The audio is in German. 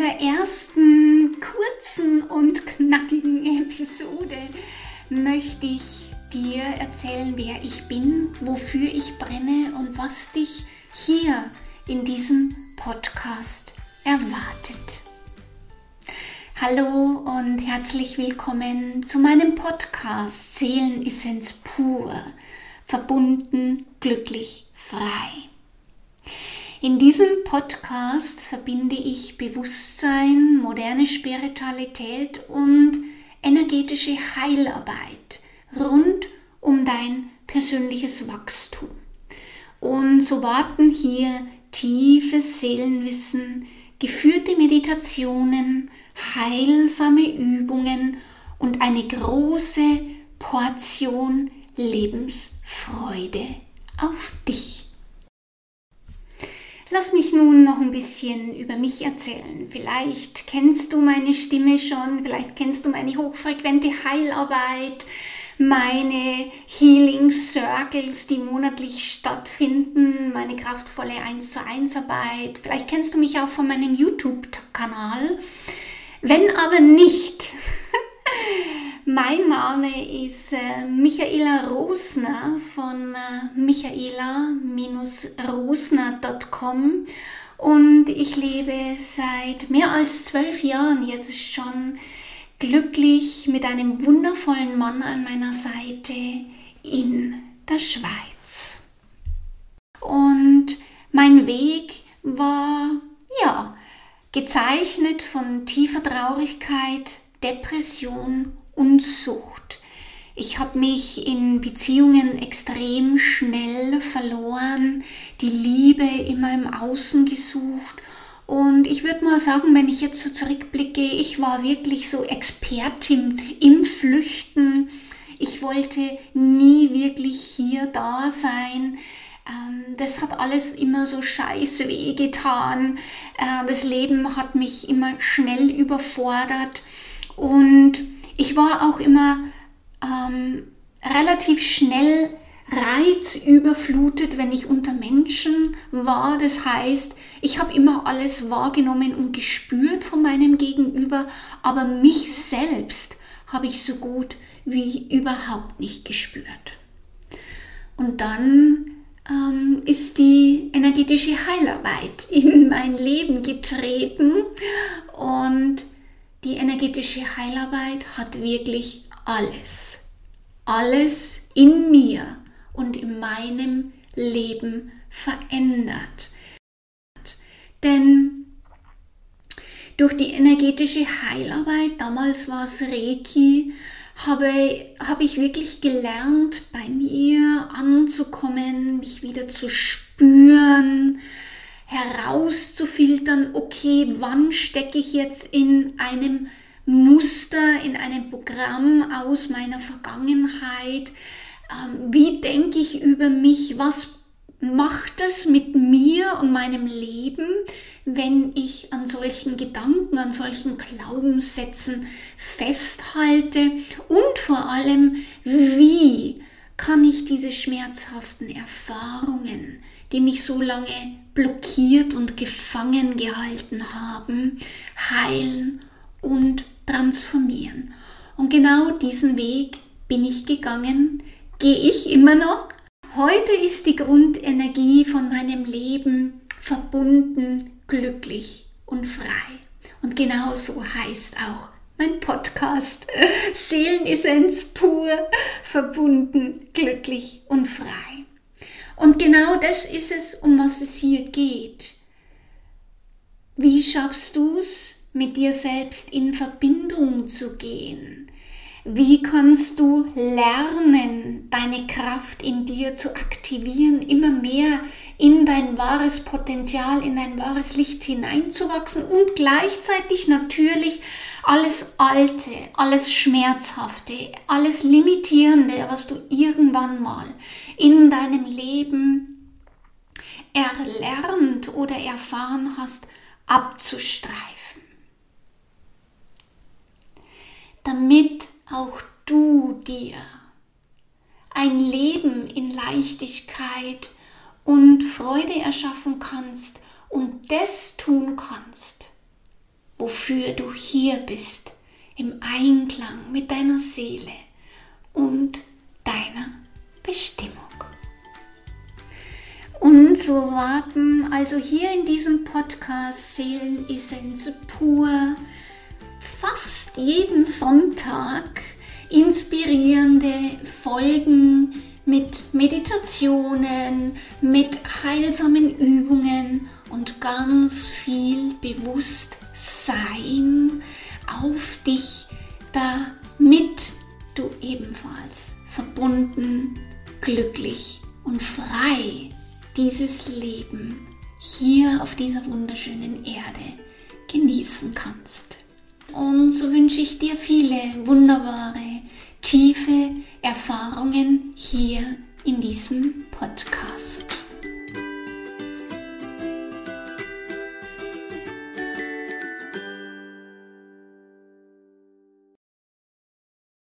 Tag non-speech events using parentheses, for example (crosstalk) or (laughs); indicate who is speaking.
Speaker 1: dieser ersten kurzen und knackigen Episode möchte ich dir erzählen, wer ich bin, wofür ich brenne und was dich hier in diesem Podcast erwartet. Hallo und herzlich willkommen zu meinem Podcast Seelenessenz pur, verbunden, glücklich, frei. In diesem Podcast verbinde ich Bewusstsein, moderne Spiritualität und energetische Heilarbeit rund um dein persönliches Wachstum. Und so warten hier tiefes Seelenwissen, geführte Meditationen, heilsame Übungen und eine große Portion Lebensfreude auf dich. Lass mich nun noch ein bisschen über mich erzählen. Vielleicht kennst du meine Stimme schon, vielleicht kennst du meine hochfrequente Heilarbeit, meine Healing Circles, die monatlich stattfinden, meine kraftvolle 1 zu 1 Arbeit. Vielleicht kennst du mich auch von meinem YouTube-Kanal. Wenn aber nicht, Mein Name ist äh, Michaela Rosner von äh, michaela-rosner.com und ich lebe seit mehr als zwölf Jahren jetzt schon glücklich mit einem wundervollen Mann an meiner Seite in der Schweiz. Und mein Weg war, ja, gezeichnet von tiefer Traurigkeit, Depression und Sucht. Ich habe mich in Beziehungen extrem schnell verloren, die Liebe immer im Außen gesucht und ich würde mal sagen, wenn ich jetzt so zurückblicke, ich war wirklich so Expertin im Flüchten. Ich wollte nie wirklich hier da sein. Ähm, das hat alles immer so scheiße weh getan. Äh, das Leben hat mich immer schnell überfordert und ich war auch immer ähm, relativ schnell reizüberflutet, wenn ich unter Menschen war. Das heißt, ich habe immer alles wahrgenommen und gespürt von meinem Gegenüber, aber mich selbst habe ich so gut wie überhaupt nicht gespürt. Und dann ähm, ist die energetische Heilarbeit in mein Leben getreten und die energetische Heilarbeit hat wirklich alles, alles in mir und in meinem Leben verändert. Denn durch die energetische Heilarbeit, damals war es Reiki, habe, habe ich wirklich gelernt, bei mir anzukommen, mich wieder zu spüren, herauszufiltern, okay, wann stecke ich jetzt in einem Muster, in einem Programm aus meiner Vergangenheit, ähm, wie denke ich über mich, was macht es mit mir und meinem Leben, wenn ich an solchen Gedanken, an solchen Glaubenssätzen festhalte? Und vor allem, wie kann ich diese schmerzhaften Erfahrungen, die mich so lange blockiert und gefangen gehalten haben, heilen und transformieren. Und genau diesen Weg bin ich gegangen, gehe ich immer noch. Heute ist die Grundenergie von meinem Leben verbunden, glücklich und frei. Und genau so heißt auch mein Podcast (laughs) Seelenessenz pur, verbunden, glücklich und frei. Und genau das ist es, um was es hier geht. Wie schaffst du es, mit dir selbst in Verbindung zu gehen? Wie kannst du lernen, deine Kraft in dir zu aktivieren, immer mehr dein wahres Potenzial, in dein wahres Licht hineinzuwachsen und gleichzeitig natürlich alles Alte, alles Schmerzhafte, alles Limitierende, was du irgendwann mal in deinem Leben erlernt oder erfahren hast, abzustreifen. Damit auch du dir ein Leben in Leichtigkeit und Freude erschaffen kannst und das tun kannst, wofür du hier bist, im Einklang mit deiner Seele und deiner Bestimmung. Und so warten also hier in diesem Podcast Seelenessenz pur fast jeden Sonntag inspirierende Folgen mit Meditationen, mit heilsamen Übungen und ganz viel Bewusstsein auf dich, damit du ebenfalls verbunden, glücklich und frei dieses Leben hier auf dieser wunderschönen Erde genießen kannst. Und so wünsche ich dir viele wunderbare, tiefe Erfahrungen hier in diesem Podcast.